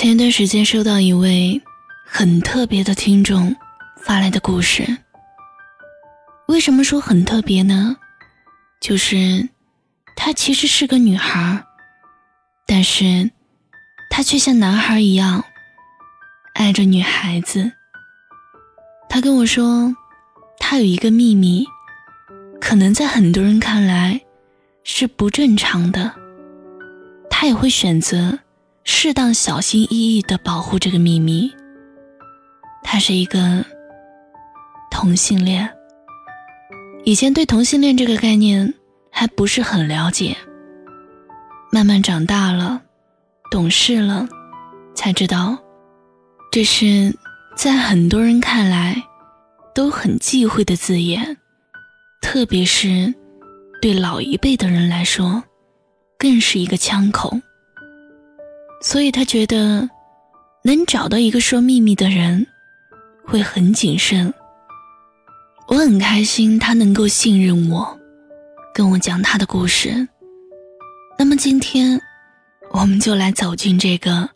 前一段时间收到一位很特别的听众发来的故事。为什么说很特别呢？就是她其实是个女孩，但是她却像男孩一样爱着女孩子。她跟我说，她有一个秘密，可能在很多人看来是不正常的，她也会选择。适当小心翼翼地保护这个秘密。他是一个同性恋。以前对同性恋这个概念还不是很了解，慢慢长大了，懂事了，才知道，这是在很多人看来都很忌讳的字眼，特别是对老一辈的人来说，更是一个枪口。所以他觉得，能找到一个说秘密的人，会很谨慎。我很开心他能够信任我，跟我讲他的故事。那么今天，我们就来走进这个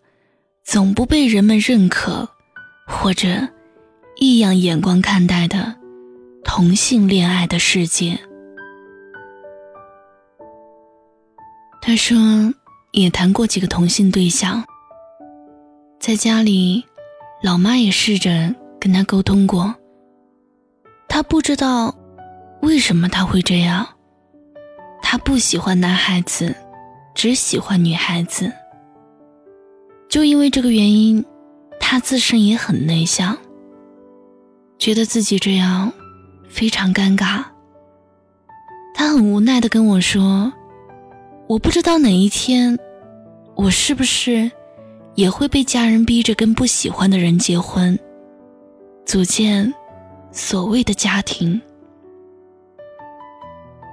总不被人们认可或者异样眼光看待的同性恋爱的世界。他说。也谈过几个同性对象，在家里，老妈也试着跟他沟通过。他不知道为什么他会这样，他不喜欢男孩子，只喜欢女孩子。就因为这个原因，他自身也很内向，觉得自己这样非常尴尬。他很无奈的跟我说。我不知道哪一天，我是不是也会被家人逼着跟不喜欢的人结婚，组建所谓的家庭。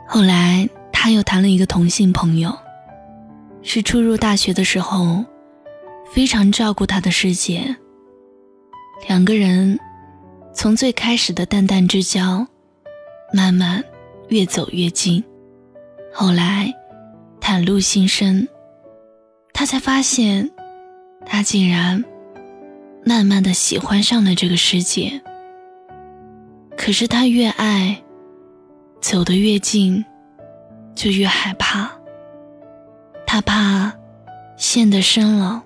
后来他又谈了一个同性朋友，是初入大学的时候，非常照顾他的师姐。两个人从最开始的淡淡之交，慢慢越走越近，后来。袒露心声，他才发现，他竟然慢慢的喜欢上了这个世界。可是他越爱，走得越近，就越害怕。他怕陷得深了，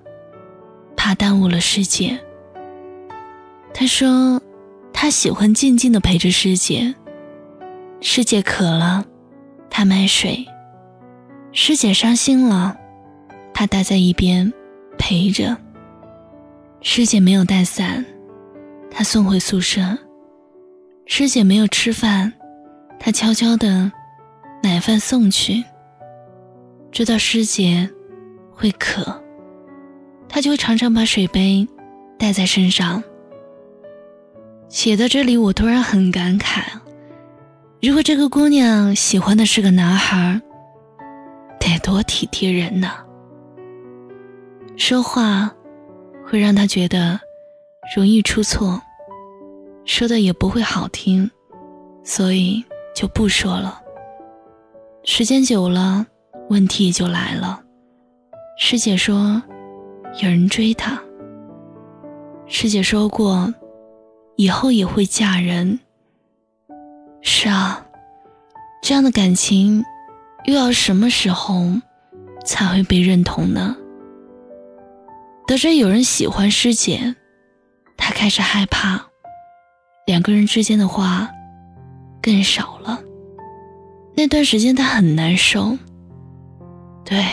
怕耽误了师姐。他说，他喜欢静静的陪着师姐。师姐渴了，他买水。师姐伤心了，他待在一边陪着。师姐没有带伞，他送回宿舍。师姐没有吃饭，他悄悄的买饭送去。知道师姐会渴，他就常常把水杯带在身上。写到这里，我突然很感慨：如果这个姑娘喜欢的是个男孩。得多体贴人呢。说话会让他觉得容易出错，说的也不会好听，所以就不说了。时间久了，问题也就来了。师姐说，有人追她。师姐说过，以后也会嫁人。是啊，这样的感情。又要什么时候才会被认同呢？得知有人喜欢师姐，他开始害怕，两个人之间的话更少了。那段时间他很难受，对，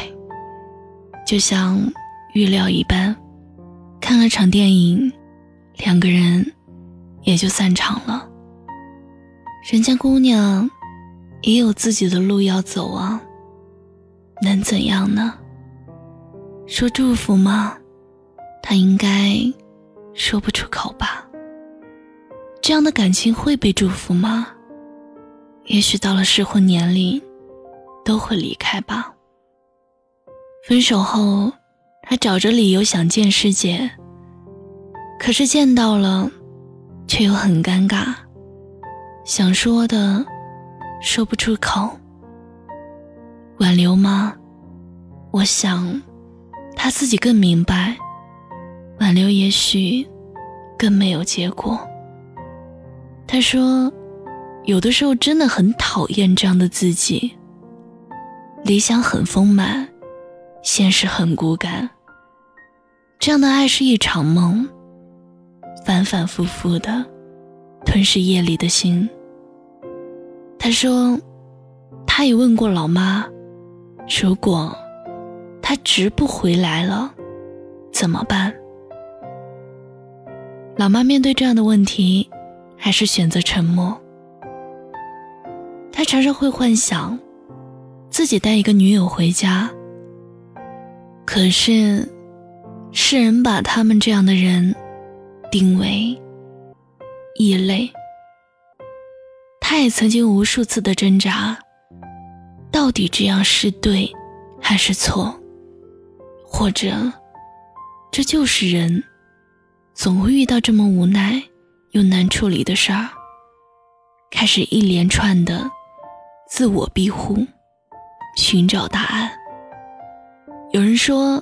就像预料一般，看了场电影，两个人也就散场了。人家姑娘。也有自己的路要走啊，能怎样呢？说祝福吗？他应该说不出口吧。这样的感情会被祝福吗？也许到了适婚年龄，都会离开吧。分手后，他找着理由想见师姐，可是见到了，却又很尴尬，想说的。说不出口，挽留吗？我想，他自己更明白，挽留也许更没有结果。他说，有的时候真的很讨厌这样的自己。理想很丰满，现实很骨感。这样的爱是一场梦，反反复复的吞噬夜里的心。他说，他也问过老妈，如果他直不回来了，怎么办？老妈面对这样的问题，还是选择沉默。他常常会幻想。自己带一个女友回家，可是世人把他们这样的人定为异类。他也曾经无数次的挣扎，到底这样是对还是错？或者这就是人，总会遇到这么无奈又难处理的事儿，开始一连串的自我庇护。寻找答案。有人说，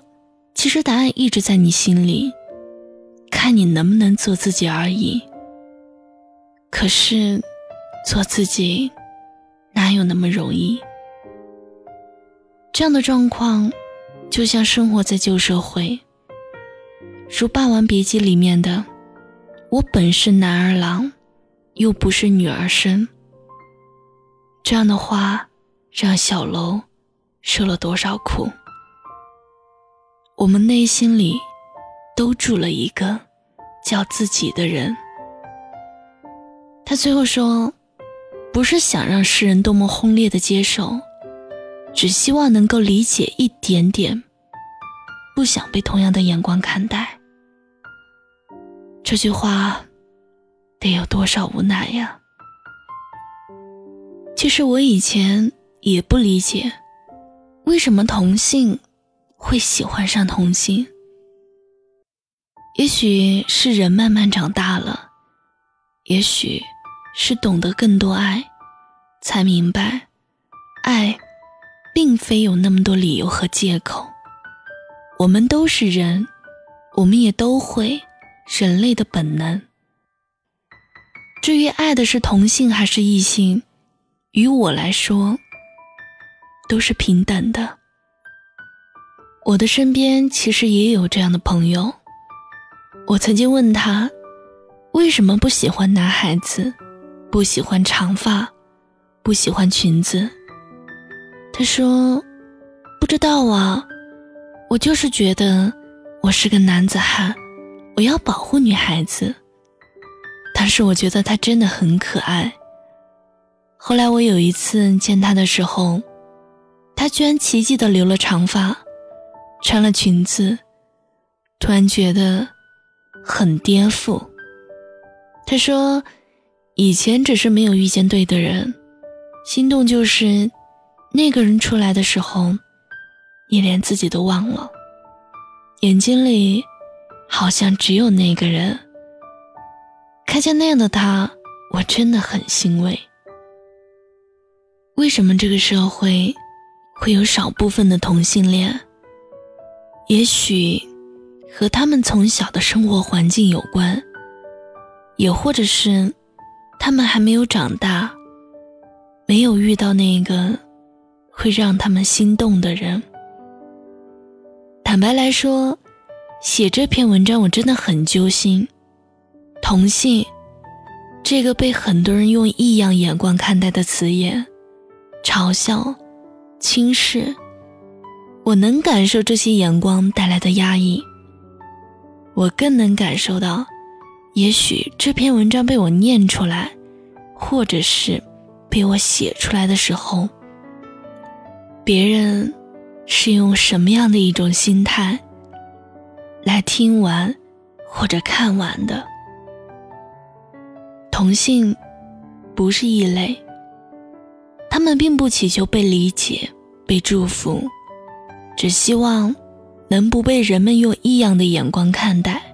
其实答案一直在你心里，看你能不能做自己而已。可是，做自己哪有那么容易？这样的状况，就像生活在旧社会，如《霸王别姬》里面的“我本是男儿郎，又不是女儿身”。这样的话。让小楼受了多少苦？我们内心里都住了一个叫自己的人。他最后说：“不是想让世人多么轰烈的接受，只希望能够理解一点点，不想被同样的眼光看待。”这句话得有多少无奈呀？其实我以前。也不理解，为什么同性会喜欢上同性？也许是人慢慢长大了，也许是懂得更多爱，才明白，爱并非有那么多理由和借口。我们都是人，我们也都会人类的本能。至于爱的是同性还是异性，于我来说。都是平等的。我的身边其实也有这样的朋友。我曾经问他，为什么不喜欢男孩子，不喜欢长发，不喜欢裙子？他说，不知道啊，我就是觉得我是个男子汉，我要保护女孩子。但是我觉得他真的很可爱。后来我有一次见他的时候。他居然奇迹的留了长发，穿了裙子，突然觉得很颠覆。他说：“以前只是没有遇见对的人，心动就是那个人出来的时候，你连自己都忘了，眼睛里好像只有那个人。看见那样的他，我真的很欣慰。为什么这个社会？”会有少部分的同性恋，也许和他们从小的生活环境有关，也或者是他们还没有长大，没有遇到那个会让他们心动的人。坦白来说，写这篇文章我真的很揪心。同性，这个被很多人用异样眼光看待的词眼，嘲笑。轻视，我能感受这些眼光带来的压抑。我更能感受到，也许这篇文章被我念出来，或者是被我写出来的时候，别人是用什么样的一种心态来听完或者看完的。同性不是异类。他们并不祈求被理解、被祝福，只希望能不被人们用异样的眼光看待。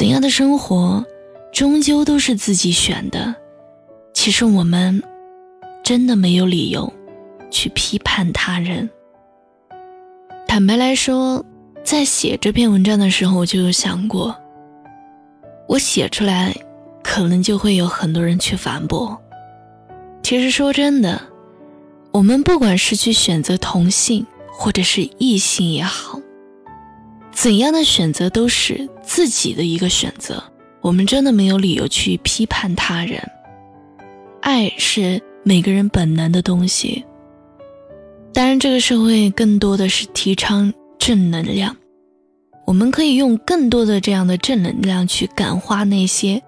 怎样的生活，终究都是自己选的。其实我们真的没有理由去批判他人。坦白来说，在写这篇文章的时候，我就有想过，我写出来，可能就会有很多人去反驳。其实说真的，我们不管是去选择同性或者是异性也好，怎样的选择都是自己的一个选择，我们真的没有理由去批判他人。爱是每个人本能的东西。当然，这个社会更多的是提倡正能量，我们可以用更多的这样的正能量去感化那些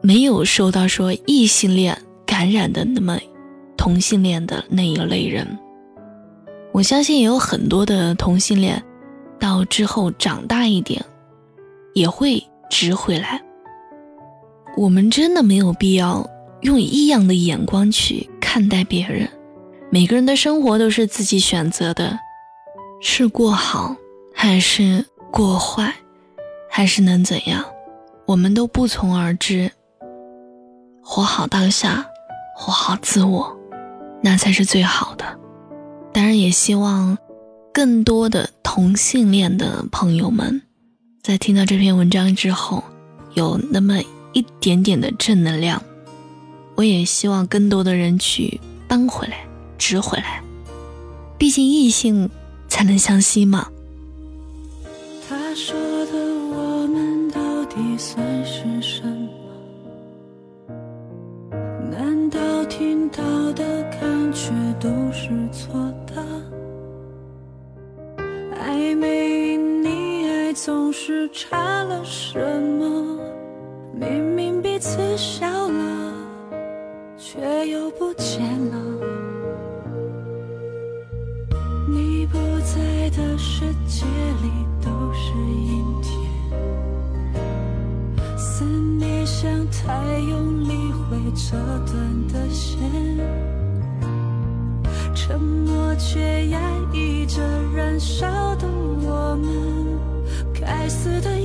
没有受到说异性恋感染的那么同性恋的那一类人。我相信也有很多的同性恋，到之后长大一点，也会值回来。我们真的没有必要用异样的眼光去看待别人。每个人的生活都是自己选择的，是过好还是过坏，还是能怎样，我们都不从而知。活好当下，活好自我，那才是最好的。当然，也希望更多的同性恋的朋友们，在听到这篇文章之后，有那么一点点的正能量。我也希望更多的人去搬回来。直回来，毕竟异性才能相吸嘛。他说的我们到底算是差了什么？明明彼此笑了，却又不见了。你不在的世界里都是阴天，思念像太用力会折断的线，沉默却压抑着燃烧，死的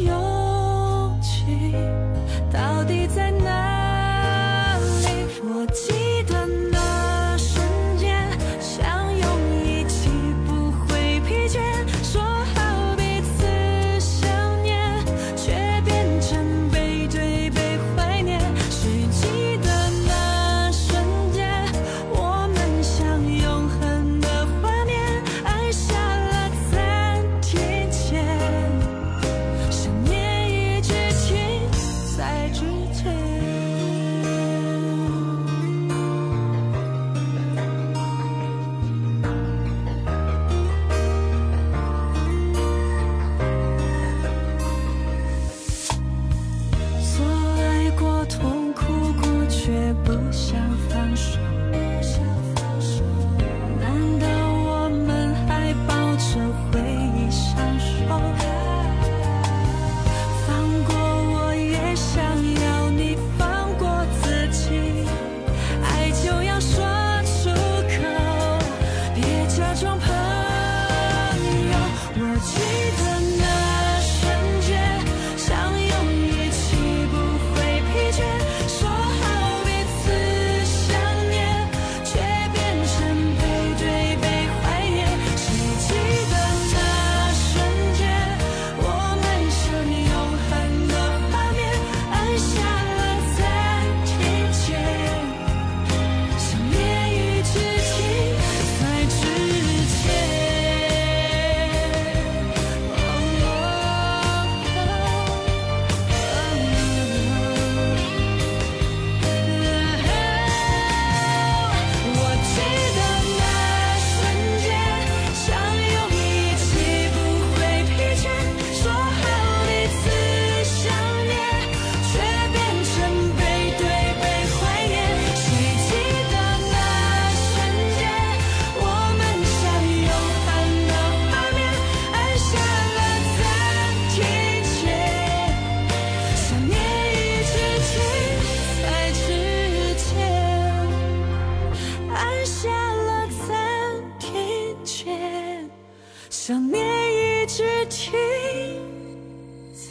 一直停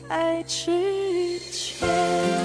在之前。